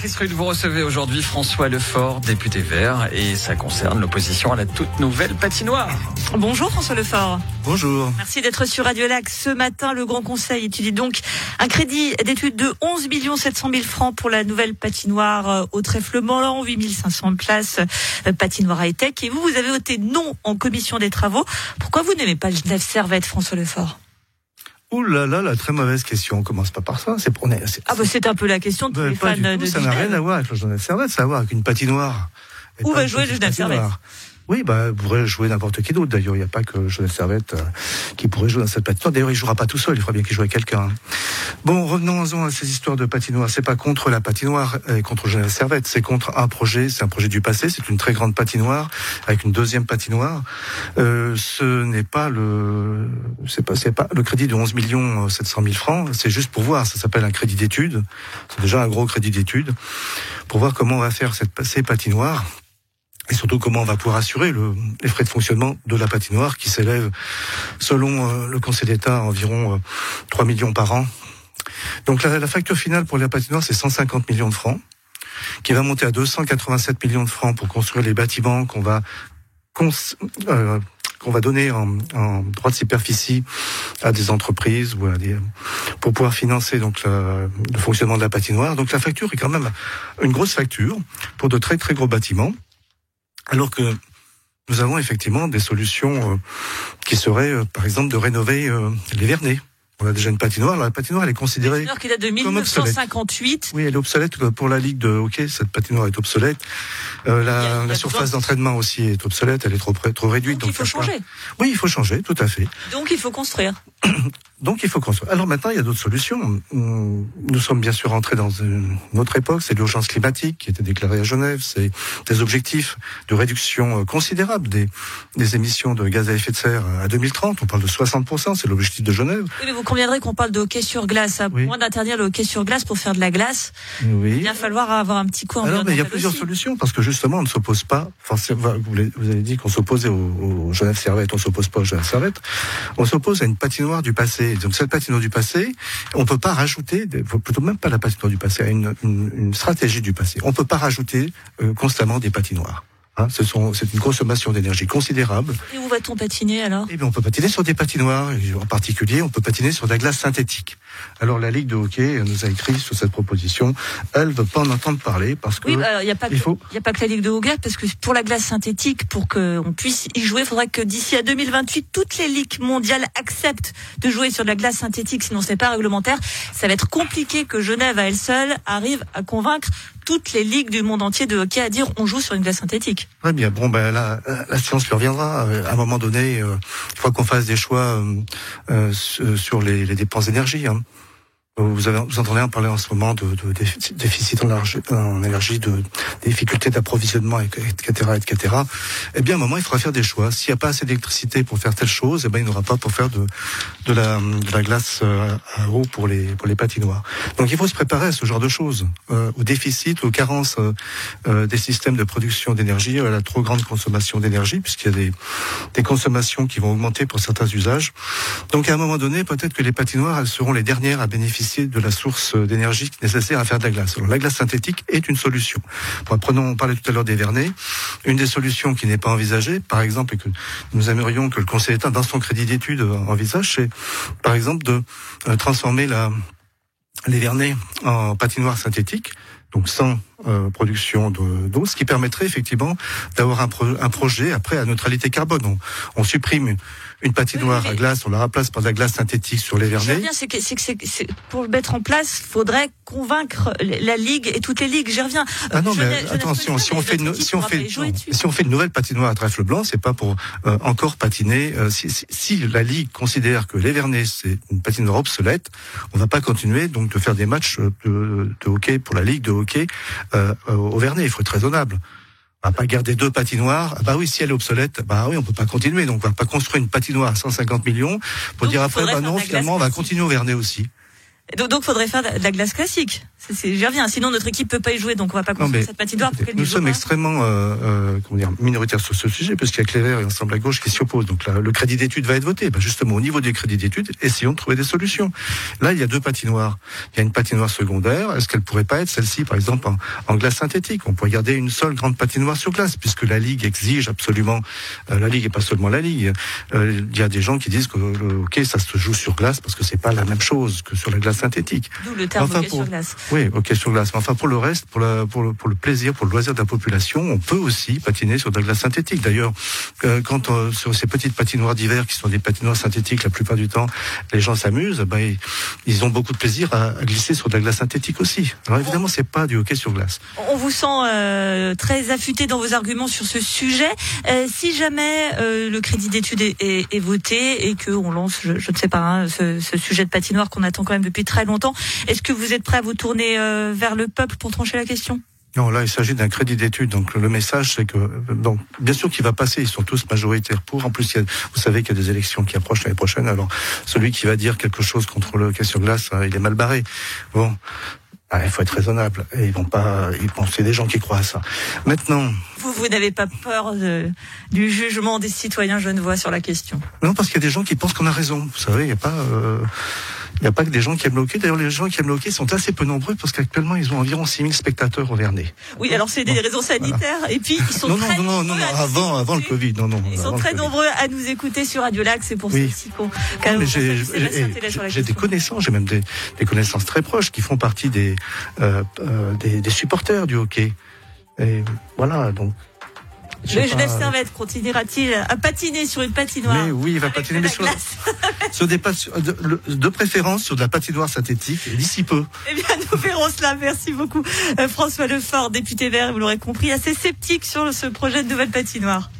Patrice Rude, vous recevez aujourd'hui François Lefort, député vert, et ça concerne l'opposition à la toute nouvelle patinoire. Bonjour François Lefort. Bonjour. Merci d'être sur Radio Lac. Ce matin, le Grand Conseil étudie donc un crédit d'étude de 11 700 000 francs pour la nouvelle patinoire euh, au trèfle Morland, 8 500 places, euh, patinoire high-tech. Et vous, vous avez voté non en commission des travaux. Pourquoi vous n'aimez pas le Genève Servette, François Lefort? Ouh là là, la très mauvaise question. On commence pas par ça. C'est pour Ah bah c'est un peu la question de tous les fans de Ça n'a rien à voir avec le Genève Servette, ça a à voir avec une patinoire. Où va jouer le Genève Servette? Oui, bah, pourrait jouer n'importe qui d'autre. D'ailleurs, il n'y a pas que Genève Servette euh, qui pourrait jouer dans cette patinoire. D'ailleurs, il jouera pas tout seul. Il faudra bien qu'il joue avec quelqu'un. Bon, revenons-en à ces histoires de patinoire. C'est pas contre la patinoire et contre Genève Servette. C'est contre un projet. C'est un projet du passé. C'est une très grande patinoire avec une deuxième patinoire. Euh, ce n'est pas le, c'est pas, c'est pas le crédit de 11 millions 700 000 francs. C'est juste pour voir. Ça s'appelle un crédit d'étude. C'est déjà un gros crédit d'étude pour voir comment on va faire cette, ces patinoires et surtout comment on va pouvoir assurer le, les frais de fonctionnement de la patinoire qui s'élève, selon euh, le Conseil d'État, à environ euh, 3 millions par an. Donc la, la facture finale pour la patinoire, c'est 150 millions de francs, qui va monter à 287 millions de francs pour construire les bâtiments qu'on va euh, qu'on va donner en, en, droit de superficie à des entreprises ou à des, pour pouvoir financer donc le, le fonctionnement de la patinoire. Donc la facture est quand même une grosse facture pour de très très gros bâtiments. Alors que nous avons effectivement des solutions euh, qui seraient, euh, par exemple, de rénover euh, les Vernets. On a déjà une patinoire. Alors, la patinoire, elle est considérée qui date de 1958. Oui, elle est obsolète pour la ligue de hockey. Cette patinoire est obsolète. Euh, la, Il y a- il y a la surface d'entrainement aussi est obsolète. Elle est trop trop réduite. Donc, il faut changer. Oui, il faut changer, tout à fait. Donc il faut construire. Donc il faut construire. Alors maintenant, il y a d'autres solutions. Nous sommes bien sûr entrés dans une autre époque, c'est l'urgence climatique qui était déclarée à Genève, c'est des objectifs de réduction euh, considérable des, des émissions de gaz à effet de serre à 2030. On parle de 60%, c'est l'objectif de Genève. Oui, mais vous conviendrez qu'on parle de hockey sur glace. À Oui. moins d'interdire le hockey sur glace pour faire de la glace, Oui. il va falloir avoir un petit coup Alors, mais il y a plusieurs aussi. solutions parce que justement, on ne s'oppose pas. Forcément, vous, avez dit qu'on s'opposait au, au Genève Servette, on s'oppose pas au Genève Servette. On s'oppose à une patinoire du passé. Donc cette patinoire du passé, on peut pas rajouter, plutôt même pas la patinoire du passé, à une, une, une stratégie du passé. On peut pas rajouter euh, constamment des patinoires. Hein, ce sont, c'est une consommation d'énergie considérable. Et où va-t-on patiner alors? Et bien, on peut patiner sur des patinoires. En particulier, on peut patiner sur de la glace synthétique. Alors, la Ligue de hockey nous a écrit sur cette proposition. Elle veut pas en entendre parler parce que Oui, bah, alors, il n'y a, pas que- faut- y a pas que la Ligue de hockey, parce que pour la glace synthétique, pour qu'on puisse y jouer, il faudra que d'ici à 2028, toutes les ligues mondiales acceptent de jouer sur de la glace synthétique, sinon c'est pas réglementaire. Ça va être compliqué que Genève à elle seule arrive à convaincre toutes les ligues du monde entier de hockey à dire on joue sur une glace synthétique. Très bien. Bon, ben la, la science lui reviendra. Euh, À un moment donné, euh, il faut qu'on fasse des choix euh, euh, su- sur les, les dépenses d'énergie. Hein. Vous, avez, vous entendez en parler en ce moment de, de déficit, en, en énergie, de difficultés d'approvisionnement, etc., etc. Eh bien, à un moment, il faudra faire des choix. S'il n'y a pas assez d'électricité pour faire telle chose, eh ben, il n'y aura pas pour faire de, de, la, de la glace euh, à eau pour les, pour les patinoires. Donc, il faut se préparer à ce genre de choses, euh, au déficit, aux carences euh, euh, des systèmes de production d'énergie, à la trop grande consommation d'énergie, puisqu'il y a des, des consommations qui vont augmenter pour certains usages. Donc, à un moment donné, peut-être que les patinoires, elles seront les dernières à bénéficier de la source d'énergie nécessaire à faire de la glace. Alors, la glace synthétique est une solution. Bon, prenons, on parlait tout à l'heure des vernets. Une des solutions qui n'est pas envisagée, par exemple, et que nous aimerions que le Conseil d'État, dans son crédit d'études, envisage, c'est, par exemple, de euh, transformer les vernets en patinoire synthétique, donc sans euh, production de- d'eau, ce qui permettrait effectivement d'avoir un projet après à neutralité carbone. On, on supprime une patinoire Oui, mais- à glace, on la remplace par de la glace synthétique sur les Je vernets. c'est que, c'est que pour le mettre en place, faudrait convaincre la Ligue et toutes les ligues. J'y reviens. Ah non, Je mais attention, si on fait une, si on fait, non, si on fait une nouvelle patinoire à trèfle blanc, c'est pas pour euh, encore patiner. euh, si, si, si la ligue considère que les Vernets c'est une patinoire obsolète, on va pas continuer donc de faire des matchs euh, de, de hockey pour la ligue de hockey euh, au Vernet. Il faut être raisonnable. On va pas garder deux patinoires. Ah Bah oui, si elle est obsolète, bah oui, on peut pas continuer. Donc on va pas construire une patinoire à 150 millions pour Donc, dire après, bah non, finalement, on va continuer au Vernet aussi. Donc, donc, faudrait faire de la glace classique. J'y reviens. Sinon, notre équipe peut pas y jouer, donc on va pas construire cette patinoire. nous sommes extrêmement euh, euh, comment dire, minoritaires sur ce sujet, parce qu'il y a Clévert et Ensemble à gauche qui s'y opposent. Donc là, le crédit d'études va être voté. Ben, justement, au niveau du crédit d'études, essayons de trouver des solutions. Là, il y a deux patinoires. Il y a une patinoire secondaire. Est-ce qu'elle pourrait pas être celle-ci, par exemple, en, en, glace synthétique? On pourrait garder une seule grande patinoire sur glace, puisque la Ligue exige absolument. Euh, la Ligue et pas seulement la Ligue. Euh, il y a des gens qui disent que le hockey, ça se joue sur glace parce que c'est pas la même chose que sur la glace synthétique. D'où le terme enfin, hockey sur glace. Oui, hockey sur glace. Mais enfin, pour le reste, pour, la, pour, le, pour le plaisir, pour le loisir de la population, on peut aussi patiner sur de la glace synthétique. D'ailleurs, euh, quand euh, sur ces petites patinoires d'hiver qui sont des patinoires synthétiques, la plupart du temps, les gens s'amusent. Ben, ils ont beaucoup de plaisir à, à, glisser sur de la glace synthétique aussi. Alors évidemment, c'est pas du hockey sur glace. On vous sent euh, très affûté dans vos arguments sur ce sujet. Si jamais le crédit d'études est, est, est, voté et que on lance, je, je ne sais pas, hein, ce, ce, sujet de patinoire qu'on attend quand même depuis très longtemps, est-ce que vous êtes prêt à vous tourner euh, vers le peuple pour trancher la question? Non, là, il s'agit d'un crédit d'études. Donc, le message, c'est que, donc, bien sûr qu'il va passer. Ils sont tous majoritaires pour. En plus, il y a, vous savez qu'il y a des élections qui approchent l'année prochaine. Alors, celui qui va dire quelque chose contre le question glace, hein, il est mal barré. Bon. Ah, il faut être raisonnable. Et ils vont pas, ils pensent, c'est des gens qui croient à ça. Maintenant. Vous, vous n'avez pas peur de, du jugement des citoyens genevois sur la question? Non, parce qu'il y a des gens qui pensent qu'on a raison. Vous savez, il n'y a pas, euh, il n'y a pas que des gens qui aiment le hockey. D'ailleurs, les gens qui aiment le hockey sont assez peu nombreux parce qu'actuellement, ils ont environ 6000 spectateurs au Vernet. Oui, alors c'est des bon, raisons sanitaires. Voilà. Et puis, ils sont non, très non, non, non, non, avant, avant le Covid. Non, non. Ils sont très nombreux à nous écouter sur Radio Lac. C'est pour oui. ça qu'on, J'ai des connaissances, j'ai même des, des, connaissances très proches qui font partie des, euh, euh, des, des supporters du hockey. Et voilà, donc le Genève Servette continuera-t-il à patiner sur une patinoire Mais oui, il va patiner, mais sur, sur, des de, de, préférence sur de la patinoire synthétique d'ici peu. Eh bien, nous verrons cela. Merci beaucoup, euh, François Lefort, député vert, vous l'aurez compris, assez sceptique sur ce projet de nouvelle patinoire.